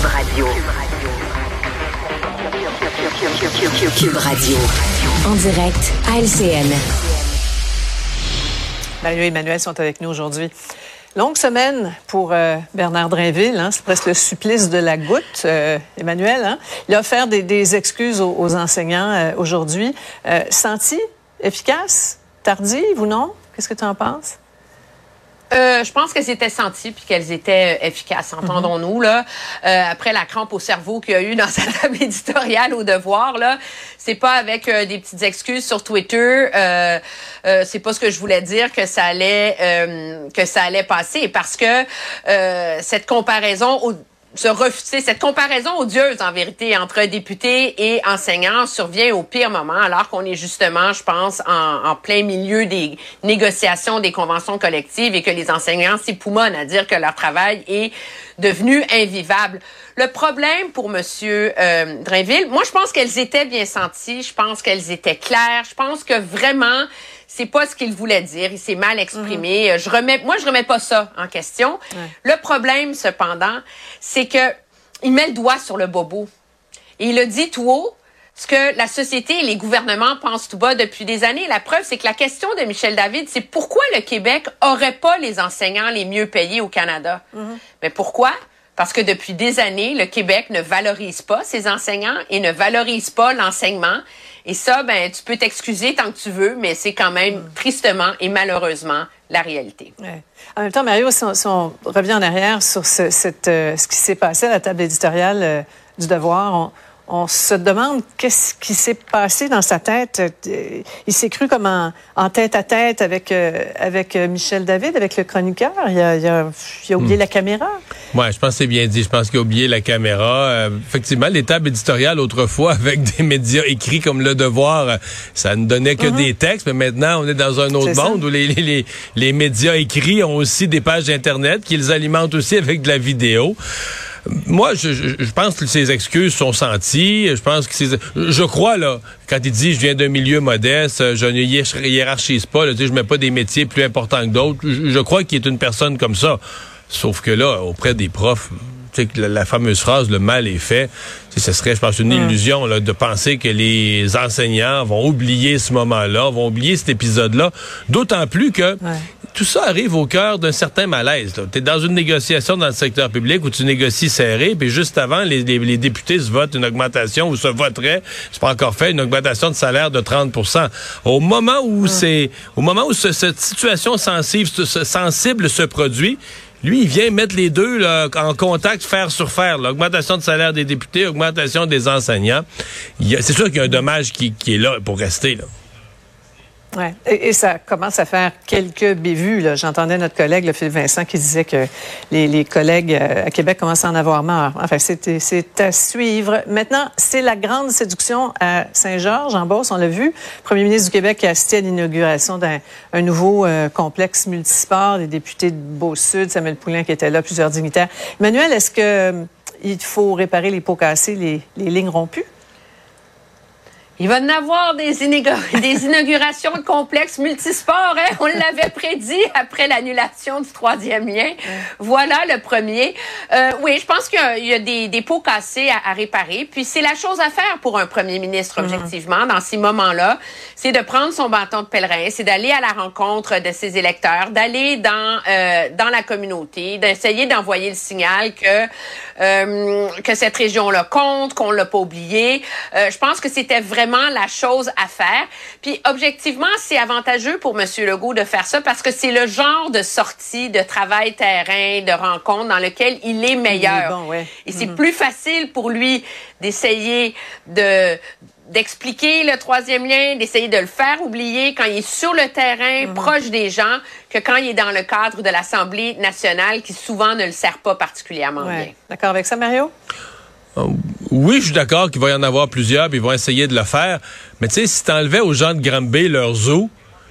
Cube Radio. Cube Radio. En direct à LCN. Mario et Emmanuel sont avec nous aujourd'hui. Longue semaine pour euh, Bernard Drinville, hein, c'est presque le supplice de la goutte. Euh, Emmanuel, hein? il a offert des, excuses aux, enseignants euh, aujourd'hui. senti efficace, tardive ou non? Qu'est-ce que tu en penses? Euh, je pense qu'elles étaient senties puis qu'elles étaient euh, efficaces, entendons-nous là. Euh, après la crampe au cerveau qu'il y a eu dans sa table éditoriale au devoir là, c'est pas avec euh, des petites excuses sur Twitter. Euh, c'est pas ce que je voulais dire que ça allait que ça allait passer parce que cette comparaison au se refuser cette comparaison odieuse en vérité entre députés et enseignants survient au pire moment alors qu'on est justement je pense en, en, plein milieu des négociations des conventions collectives et que les enseignants s'époumonnent à dire que leur travail est devenu invivable. Le problème pour monsieur euh, Drainville, moi je pense qu'elles étaient bien senties, je pense qu'elles étaient claires, je pense que vraiment c'est pas ce qu'il voulait dire. Il s'est mal exprimé. Mhm. Je remets, moi, je remets pas ça en question. Le problème, cependant, c'est que il met le doigt sur le bobo. Et il a dit tout haut ce que la société et les gouvernements pensent tout bas depuis des années. La preuve, c'est que la question de Michel David, c'est pourquoi le Québec aurait pas les enseignants les mieux payés au Canada? Mhm. Mais pourquoi? Parce que depuis des années, le Québec ne valorise pas ses enseignants et ne valorise pas l'enseignement. Et ça, ben, tu peux t'excuser tant que tu veux, mais c'est quand même mm. tristement et malheureusement la réalité. En même temps, Mario, si on, revient en arrière sur ce, cette, euh, ce qui s'est passé à la table éditoriale euh, du Devoir, on, on se demande qu'est-ce qui s'est passé dans sa tête. Euh, il s'est cru comme en, tête à tête avec, euh, avec euh, Michel David, avec le chroniqueur. Il a, il a, oublié hmm. la caméra. Oui, je pense que c'est bien dit. Je pense qu'il a oublié la caméra. effectivement, les tables éditoriales autrefois avec des médias écrits comme Le Devoir, ça ne donnait que mhm. des textes. Mais maintenant, on est dans un autre monde où les, les, les médias écrits ont aussi des pages Internet qu'ils alimentent aussi avec de la vidéo. Moi, je, je, pense que ces excuses sont senties. Je pense que je crois là, quand il dit je viens d'un milieu modeste, je ne hiérarchise pas, là, je mets pas des métiers plus importants que d'autres. Je, crois qu'il est une personne comme ça. Sauf que là, auprès des profs, la, la, fameuse phrase le mal est fait, ce serait, je pense, une illusion là, de penser que les enseignants vont oublier ce moment-là, vont oublier cet épisode-là. D'autant plus que tout ça arrive au cœur d'un certain malaise. Tu es dans une négociation dans le secteur public où tu négocies serré, puis juste avant, les, députés se votent une augmentation ou se voteraient, c'est pas encore fait, une augmentation de salaire de 30% Au moment où c'est, au moment où cette situation sensible, sensible se produit, lui, il vient mettre les deux là, en contact, faire sur faire. L'augmentation de salaire des députés, augmentation des enseignants. C'est sûr qu'il y a un dommage qui, qui est là pour rester. Là. Ouais. Et, ça commence à faire quelques bévues. J'entendais notre collègue, le Philippe Vincent, qui disait que les, les collègues euh, à Québec commencent à en avoir marre. Enfin, c'est à suivre. Maintenant, c'est la grande séduction à Saint-Georges, en Beauce, on l'a vu. Premier ministre du Québec a assisté à l'inauguration d'un nouveau euh, complexe multisport. Les députés de Beau-Sud, Samuel Poulin qui était là, plusieurs dignitaires. Emmanuel, est-ce que euh, il faut réparer les pots cassés, les lignes rompues? Il va y en avoir des, des inaugurations de complexes multisports. Hein? On l'avait prédit après l'annulation du troisième lien. Voilà le premier. Euh, oui, je pense qu'il y a, des, des, pots cassés à, réparer. Puis c'est la chose à faire pour un premier ministre, mhm. objectivement, dans ces moments-là. C'est de prendre son bâton de pèlerin, c'est d'aller à la rencontre de ses électeurs, d'aller dans, euh, dans la communauté, d'essayer d'envoyer le signal que, euh, que cette région-là compte, qu'on l'a pas oublié. Euh, je pense que c'était vraiment la chose à faire. Puis objectivement, c'est avantageux pour M. Legault de faire ça parce que c'est le genre de sortie, de travail terrain, de rencontre dans lequel il est meilleur. Et c'est mhm. plus facile pour lui d'essayer de d'expliquer le troisième lien, d'essayer de le faire oublier quand il est sur le terrain, mhm. proche des gens, que quand il est dans le cadre de l'Assemblée nationale, qui souvent ne le sert pas particulièrement bien. D'accord avec ça, Mario? Euh, oui, je suis d'accord qu'il va y en avoir plusieurs, puis ils vont essayer de le faire. Mais tu sais, si tu enlevais aux gens de Granby leur zoo,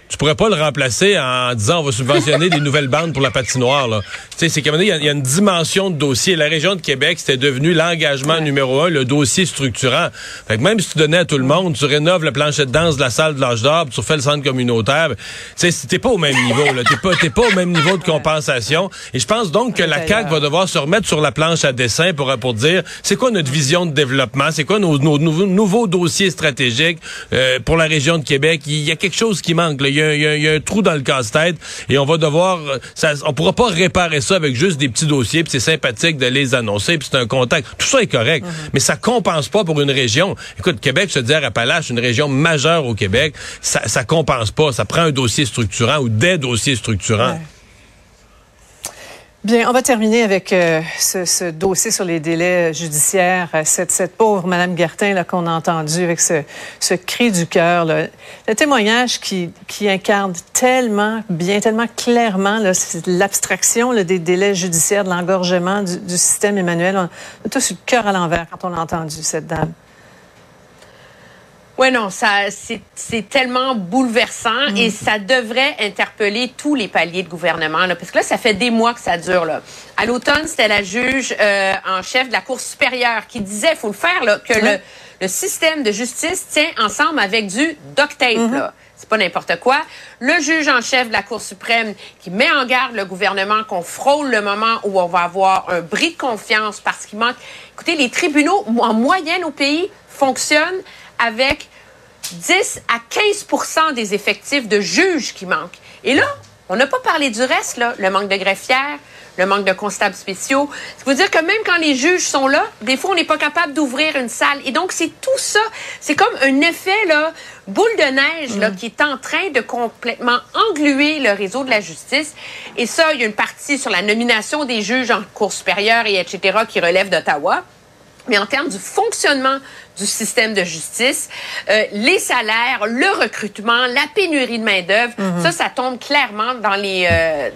tu pourrais pas le remplacer en disant on va subventionner des nouvelles bandes pour la patinoire. Là. Tu sais, c'est qu'il y, a une dimension de dossier. La région de Québec, c'était devenu l'engagement numéro un, le dossier structurant. Fait que même si tu donnais à tout le monde, tu rénoves le plancher de danse de la salle de l'âge d'or, tu refais le centre communautaire, tu sais, t'es pas au même niveau. Là. T'es pas, t'es pas au même niveau de compensation. Et je pense donc que la CAQ va devoir se remettre sur la planche à dessin pour, pour dire c'est quoi notre vision de développement, c'est quoi nos, nouveaux, dossiers stratégiques euh, pour la région de Québec? Il y a quelque chose qui manque. Là. Il, y a, un trou dans le casse-tête et on va devoir... Ça, on pourra pas réparer ça avec juste des petits dossiers, puis c'est sympathique de les annoncer, puis c'est un contact. Tout ça est correct, mm-hmm. mais ça compense pas pour une région. Écoute, Québec, se dire Appalaches, une région majeure au Québec, ça, ça compense pas. Ça prend un dossier structurant ou des dossiers structurants. Bien, on va terminer avec euh, ce, dossier sur les délais judiciaires. Euh, cette, pauvre Madame Gertin là qu'on a entendu avec ce, cri du cœur, le témoignage qui, qui incarne tellement bien, tellement clairement l'abstraction des délais judiciaires, de l'engorgement du, du, système Emmanuel. On a tous eu le cœur à l'envers quand on a entendu cette dame. Oui, non, ça, c'est tellement bouleversant et mm. ça devrait interpeller tous les paliers de gouvernement, là, parce que là, ça fait des mois que ça dure. Là. À l'automne, c'était la juge euh, en chef de la Cour supérieure qui disait, faut le faire, là, que le, le, système de justice tient ensemble avec du duct tape. Mm-hmm. là. C'est pas n'importe quoi. Le juge en chef de la Cour suprême qui met en garde le gouvernement qu'on frôle le moment où on va avoir un bris de confiance parce qu'il manque. Écoutez, les tribunaux en moyenne au pays fonctionnent avec 10 à 15 des effectifs de juges qui manquent. Et là, on n'a pas parlé du reste, là, le manque de greffières, le manque de constables spéciaux. Ça veut dire que même quand les juges sont là, des fois, on n'est pas capable d'ouvrir une salle. Et donc, c'est tout ça. C'est comme un effet, là, boule de neige, là, mm. qui est en train de complètement engluer le réseau de la justice. Et ça, il y a une partie sur la nomination des juges en cours supérieure et etc. qui relève d'Ottawa mais en termes du fonctionnement du système de justice, euh, les salaires, le recrutement, la pénurie de main-d'œuvre, mm-hmm. ça, ça tombe clairement dans les, euh,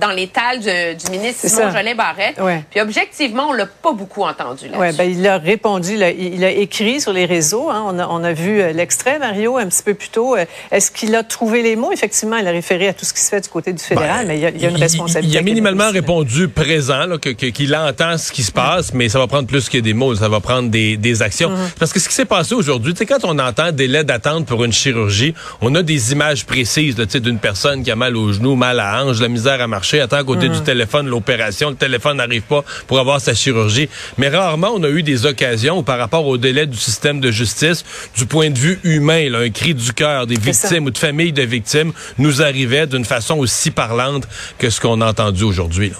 dans l'étal du ministre Simon Jolin Barrette. Puis objectivement, on l'a pas beaucoup entendu là Ouais, ben, il a répondu, il a, écrit sur les réseaux. Hein. on, a, on, a, vu euh, l'extrait, Mario, un petit peu plus tôt. Euh, est-ce qu'il a trouvé les mots? Effectivement, il a référé à tout ce qui se fait du côté du fédéral, ben, mais il y, a, une responsabilité. Il, a minimalement répondu présent, qu'il entend ce qui se passe, mais ça va prendre plus que des mots, ça va prendre des, des actions. Mm-hmm. Parce que ce qui s'est passé aujourd'hui, sais, quand on entend délai d'attente pour une chirurgie, on a des images précises d'une personne qui a mal au genou, mal à hanche, la misère à marcher attend à côté du mm. téléphone l'opération. Le téléphone n'arrive pas pour avoir sa chirurgie. Mais rarement, on a eu des occasions où, par rapport au délai du système de justice, du point de vue humain, un cri du cœur des victimes ou de familles de victimes nous arrivait d'une façon aussi parlante que ce qu'on a entendu aujourd'hui.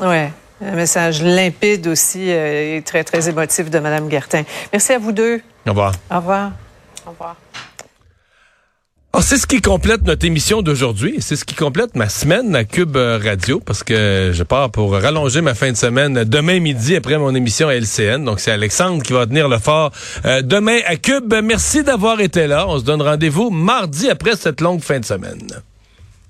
Oui. Un message limpide aussi euh, et très, très émotif de Mme Gertin. Merci à vous deux. Au revoir. Au revoir. Au revoir. Ah, c'est ce qui complète notre émission d'aujourd'hui. C'est ce qui complète ma semaine à Cube Radio parce que je pars pour rallonger ma fin de semaine demain midi après mon émission à LCN. Donc c'est Alexandre qui va tenir le fort euh, demain à Cube. Merci d'avoir été là. On se donne rendez-vous mardi après cette longue fin de semaine.